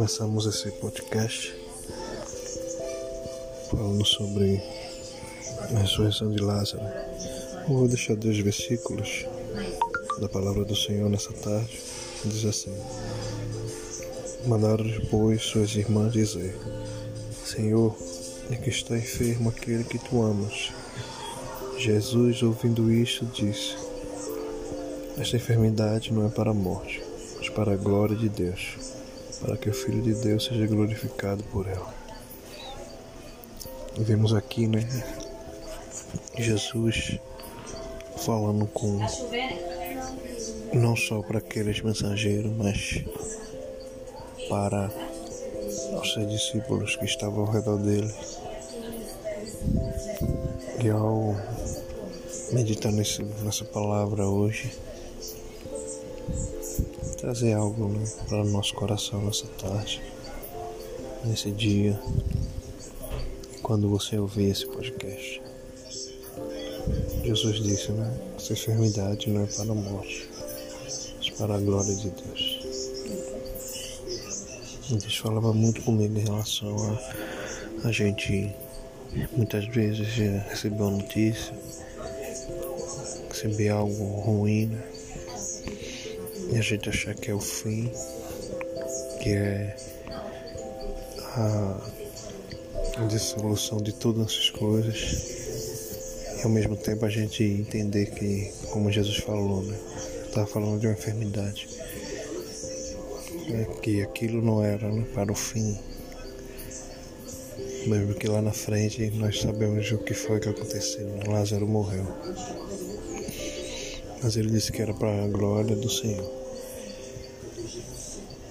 começamos esse podcast falando sobre a ressurreição de Lázaro. Eu vou deixar dois versículos da palavra do Senhor nessa tarde. Diz assim: Mandaram depois suas irmãs dizer: Senhor, é que está enfermo aquele que tu amas. Jesus, ouvindo isto, disse: Esta enfermidade não é para a morte, mas para a glória de Deus para que o Filho de Deus seja glorificado por ela. Vemos aqui, né? Jesus falando com não só para aqueles mensageiros, mas para os seus discípulos que estavam ao redor dele. E ao meditar nesse, nessa palavra hoje, trazer algo né, para o nosso coração nessa tarde, nesse dia, quando você ouvir esse podcast. Jesus disse, né? Essa enfermidade não é para a morte, mas para a glória de Deus. Deus falava muito comigo em relação a a gente muitas vezes receber uma notícia, receber algo ruim, né? E a gente achar que é o fim, que é a, dissolução de todas essas coisas, e ao mesmo tempo a gente entender que, como Jesus falou, né? Estava falando de uma enfermidade, né? que aquilo não era né? para o fim, mesmo que lá na frente nós sabemos o que foi que aconteceu. Né? Lázaro morreu. Mas ele disse que era para a glória do Senhor.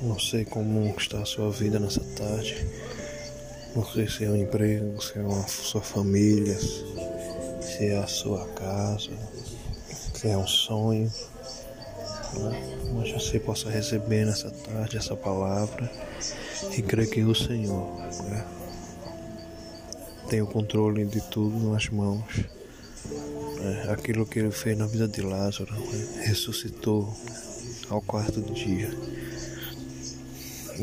Não sei como está a sua vida nessa tarde. Não sei se é um emprego, se é a sua família, se é a sua casa, se é um sonho. Né? Mas você possa receber nessa tarde essa palavra e crer que o Senhor né, tem o controle de tudo nas mãos. Né? Aquilo que ele fez na vida de Lázaro, né? ressuscitou ao quarto dia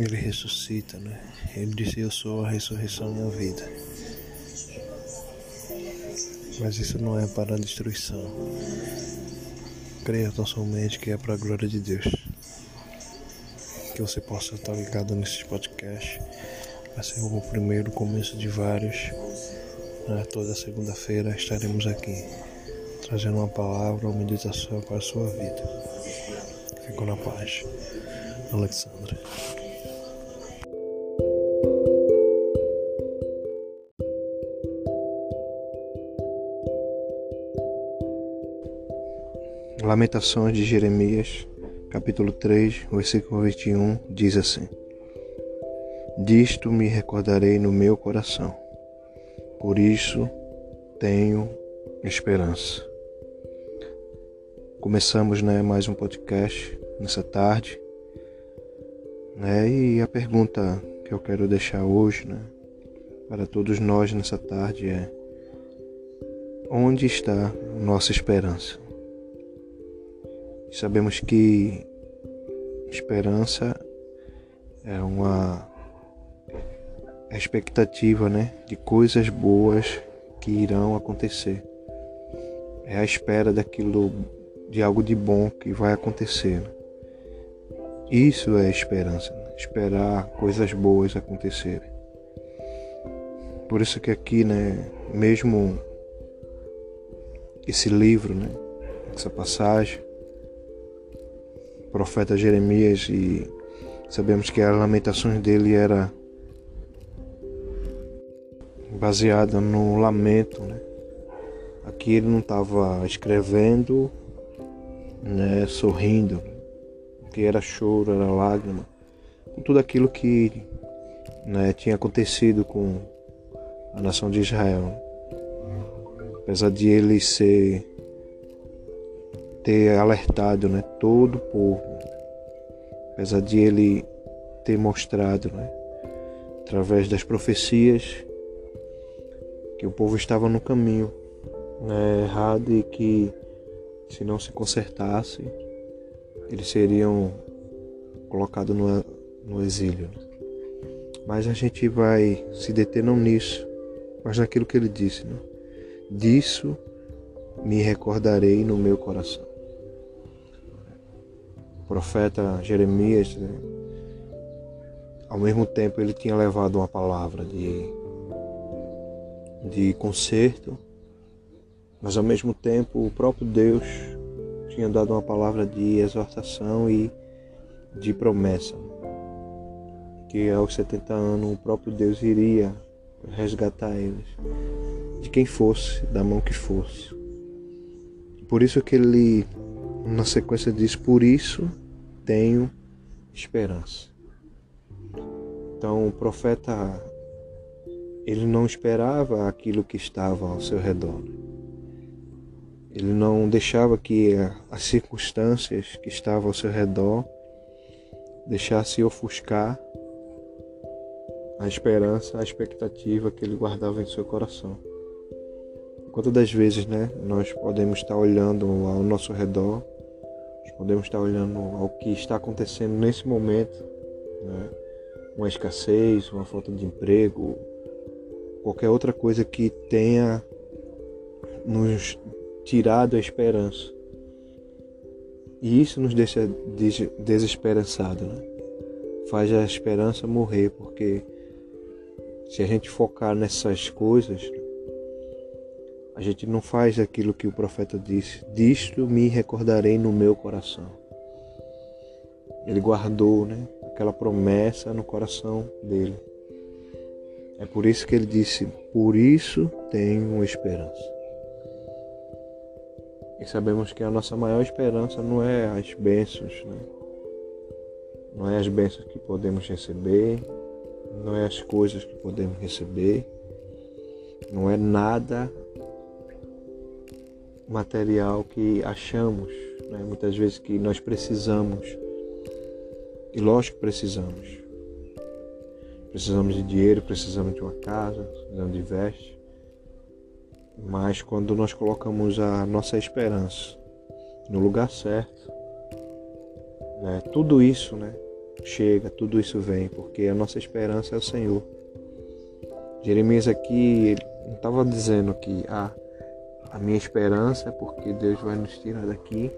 ele ressuscita, né? Ele disse: Eu sou a ressurreição e a vida. Mas isso não é para a destruição. Creia tão somente que é para a glória de Deus. Que você possa estar ligado nesses podcasts. Vai ser o primeiro começo de vários. Né? Toda segunda-feira estaremos aqui trazendo uma palavra, uma meditação para a sua vida. Fico na paz. Alexandre. Lamentações de Jeremias, capítulo 3, versículo 21, diz assim: Disto me recordarei no meu coração, por isso tenho esperança. Começamos né, mais um podcast nessa tarde, né, e a pergunta que eu quero deixar hoje né, para todos nós nessa tarde é: onde está nossa esperança? Sabemos que esperança é uma expectativa, né, de coisas boas que irão acontecer. É a espera daquilo de algo de bom que vai acontecer. Isso é esperança, né? esperar coisas boas acontecerem. Por isso que aqui, né, mesmo esse livro, né, essa passagem, profeta Jeremias e sabemos que as lamentações dele era baseada no lamento, né? Aqui ele não estava escrevendo, né, sorrindo, que era choro, era lágrima, com tudo aquilo que né, tinha acontecido com a nação de Israel. Apesar de ele ser ter alertado né, todo o povo, apesar de ele ter mostrado, né, através das profecias, que o povo estava no caminho né, errado e que se não se consertasse, eles seriam colocados no, no exílio. Né. Mas a gente vai se deter não nisso, mas naquilo que ele disse, né? Disso me recordarei no meu coração. Profeta Jeremias, né? ao mesmo tempo, ele tinha levado uma palavra de, de conserto, mas ao mesmo tempo, o próprio Deus tinha dado uma palavra de exortação e de promessa. Que aos 70 anos o próprio Deus iria resgatar eles, de quem fosse, da mão que fosse. Por isso que ele, na sequência, diz: Por isso tenho esperança. Então o profeta ele não esperava aquilo que estava ao seu redor. Ele não deixava que as circunstâncias que estavam ao seu redor deixasse ofuscar a esperança, a expectativa que ele guardava em seu coração. Quantas das vezes, né, nós podemos estar olhando ao nosso redor, nós podemos estar olhando ao que está acontecendo nesse momento, né, uma escassez, uma falta de emprego, qualquer outra coisa que tenha nos tirado a esperança. E isso nos deixa desesperançado, né? Faz a esperança morrer, porque se a gente focar nessas coisas, a gente não faz aquilo que o profeta disse: Disto me recordarei no meu coração. Ele guardou né, aquela promessa no coração dele. É por isso que ele disse: Por isso tenho esperança. E sabemos que a nossa maior esperança não é as bênçãos, né? não é as bênçãos que podemos receber, não é as coisas que podemos receber, não é nada material que achamos, né? muitas vezes que nós precisamos. E lógico que precisamos. Precisamos de dinheiro, precisamos de uma casa, precisamos de veste. Mas quando nós colocamos a nossa esperança no lugar certo, né? tudo isso né? chega, tudo isso vem, porque a nossa esperança é o Senhor. Jeremias aqui não estava dizendo que ah, a minha esperança é porque Deus vai nos tirar daqui.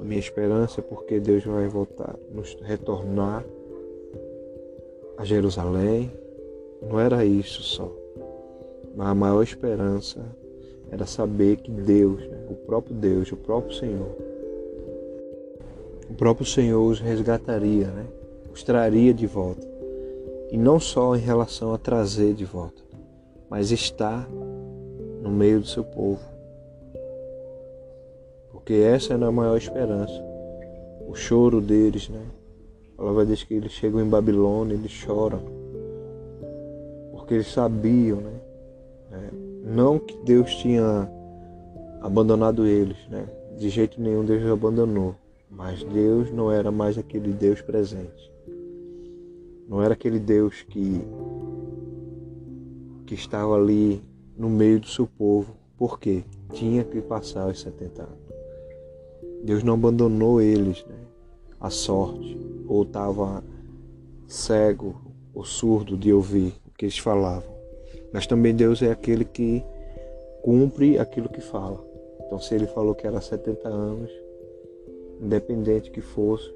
A minha esperança é porque Deus vai voltar, nos retornar a Jerusalém. Não era isso só. Mas a maior esperança era saber que Deus, né, o próprio Deus, o próprio Senhor, o próprio Senhor os resgataria, né, os traria de volta. E não só em relação a trazer de volta, mas estar no meio do seu povo. Porque essa é a maior esperança. O choro deles, né? A palavra diz que eles chegam em Babilônia, eles choram. Porque eles sabiam, né? É, não que Deus tinha abandonado eles, né? De jeito nenhum Deus os abandonou. Mas Deus não era mais aquele Deus presente. Não era aquele Deus que, que estava ali no meio do seu povo, porque tinha que passar os 70 anos. Deus não abandonou eles né, à sorte, ou estava cego ou surdo de ouvir o que eles falavam. Mas também Deus é aquele que cumpre aquilo que fala. Então, se ele falou que era 70 anos, independente que fosse,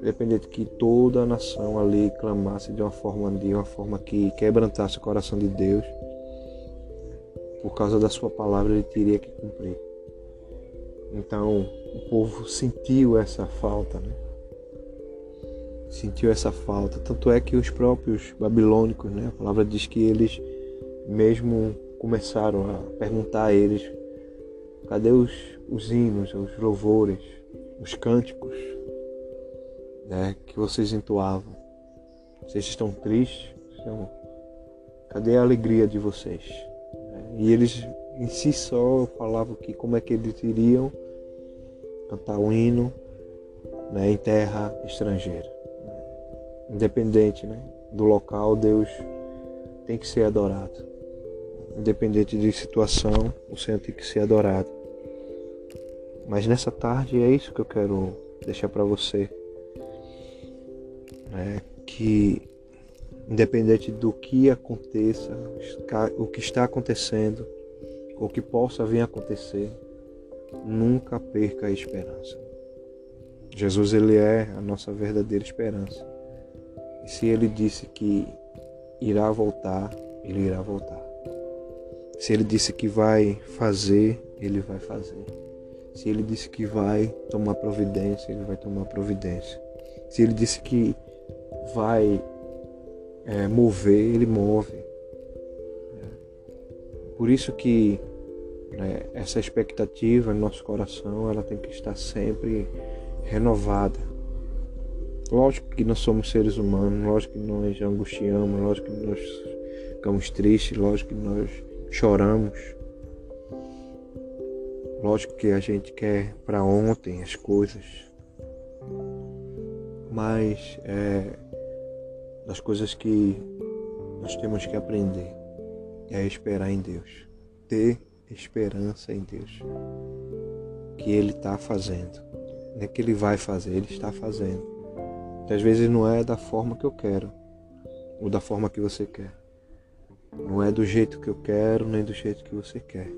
independente que toda a nação ali clamasse de uma forma de uma forma que quebrantasse o coração de Deus, por causa da sua palavra ele teria que cumprir. Então o povo sentiu essa falta, né? Sentiu essa falta. Tanto é que os próprios babilônicos, né? A palavra diz que eles mesmo começaram a perguntar a eles: cadê os, os hinos, os louvores, os cânticos né? que vocês entoavam? Vocês estão tristes? Cadê a alegria de vocês? E eles em si só falavam que como é que eles iriam cantar um hino né, em terra estrangeira. Independente né, do local, Deus tem que ser adorado. Independente de situação, o Senhor tem que ser adorado. Mas nessa tarde é isso que eu quero deixar para você. Né, que independente do que aconteça, o que está acontecendo, ou que possa vir a acontecer, nunca perca a esperança. Jesus ele é a nossa verdadeira esperança. E se ele disse que irá voltar, ele irá voltar. Se ele disse que vai fazer, ele vai fazer. Se ele disse que vai tomar providência, ele vai tomar providência. Se ele disse que vai é, mover, ele move. Por isso que né, essa expectativa no nosso coração ela tem que estar sempre renovada. Lógico que nós somos seres humanos, lógico que nós angustiamos, lógico que nós ficamos tristes, lógico que nós choramos. Lógico que a gente quer para ontem as coisas, mas é das coisas que nós temos que aprender é esperar em Deus, ter esperança em Deus, que Ele está fazendo, não é que Ele vai fazer, Ele está fazendo. Muitas vezes não é da forma que eu quero, ou da forma que você quer. Não é do jeito que eu quero, nem do jeito que você quer.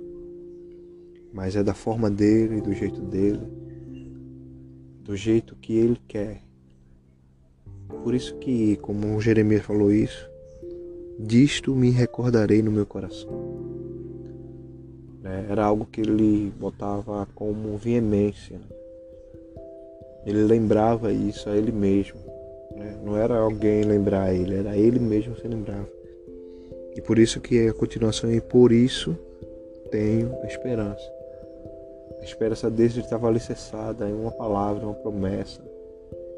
Mas é da forma dele, do jeito dele, do jeito que ele quer. Por isso que, como Jeremias falou isso, disto me recordarei no meu coração. É, era algo que ele botava como veemência. Né? Ele lembrava isso a ele mesmo. Né? Não era alguém lembrar ele, era ele mesmo se lembrava. E por isso que a continuação é por isso tenho esperança. A esperança desde estava alicerçada em uma palavra, uma promessa,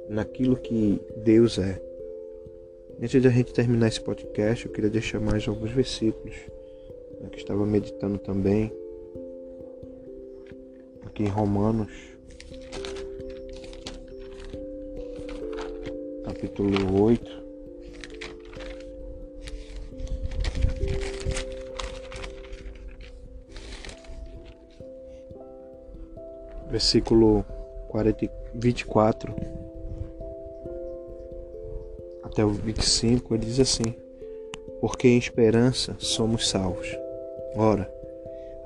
naquilo que Deus é. Antes de a gente terminar esse podcast, eu queria deixar mais alguns versículos né, que estava meditando também aqui em Romanos, capítulo 8. versículo 40, 24 até o 25, ele diz assim: Porque em esperança somos salvos. Ora,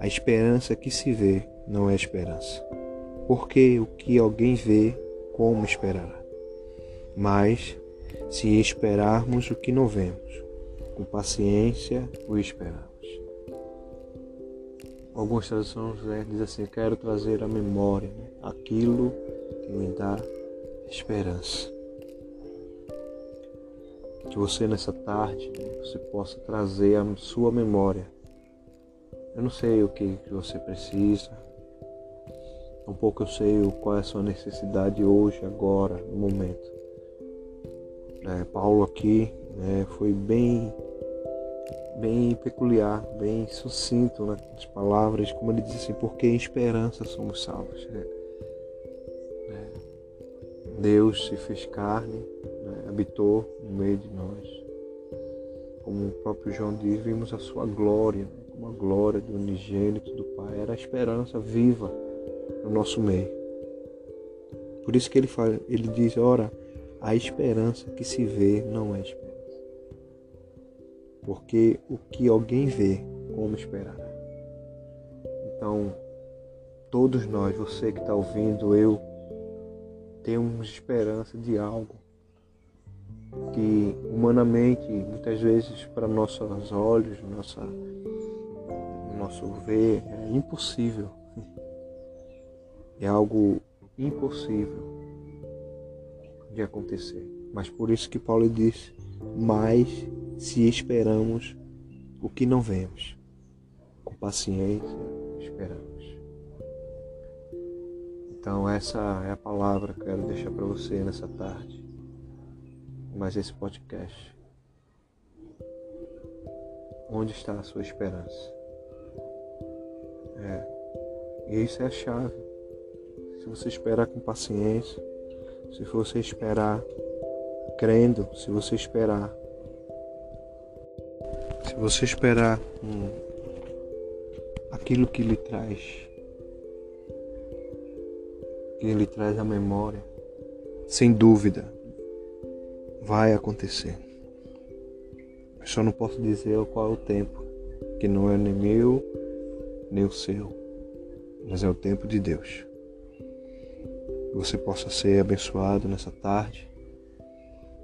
a esperança que se vê não é esperança. Porque o que alguém vê, como esperará? Mas, se esperarmos o que não vemos, com paciência o esperamos. Algumas traduções né, dizem assim: Quero trazer à memória né, aquilo que me dá esperança. Que você nessa tarde né, você possa trazer à sua memória. Eu não sei o que, que você precisa, tampouco eu sei qual é a sua necessidade hoje, agora, no momento. É, Paulo aqui né, foi bem bem peculiar, bem sucinto nas palavras, como ele diz assim, porque em esperança somos salvos. Né? É. Deus se fez carne, né? Habitou no meio de nós. Como o próprio João diz, vimos a sua glória, né? como a glória do unigênito do Pai. Era a esperança viva no nosso meio. Por isso que ele, fala, ele diz, ora, a esperança que se vê não é esperança porque o que alguém vê, como esperar? Então, todos nós, você que está ouvindo, eu, temos esperança de algo que humanamente, muitas vezes, para nossos olhos, nossa, nosso ver, é impossível. É algo impossível de acontecer. Mas por isso que Paulo disse, mais se esperamos o que não vemos. Com paciência, esperamos. Então, essa é a palavra que eu quero deixar para você nessa tarde. Mas esse podcast. Onde está a sua esperança? É. E isso é a chave. Se você esperar com paciência, se você esperar crendo, se você esperar se você esperar hum, aquilo que lhe traz, que lhe traz a memória, sem dúvida, vai acontecer. Eu só não posso dizer qual é o tempo, que não é nem meu, nem o seu, mas é o tempo de Deus. Que você possa ser abençoado nessa tarde,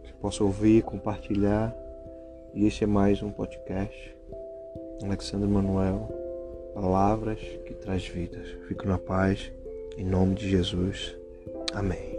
que possa ouvir, compartilhar. E este é mais um podcast. Alexandre Manuel, palavras que traz vidas. Fico na paz, em nome de Jesus. Amém.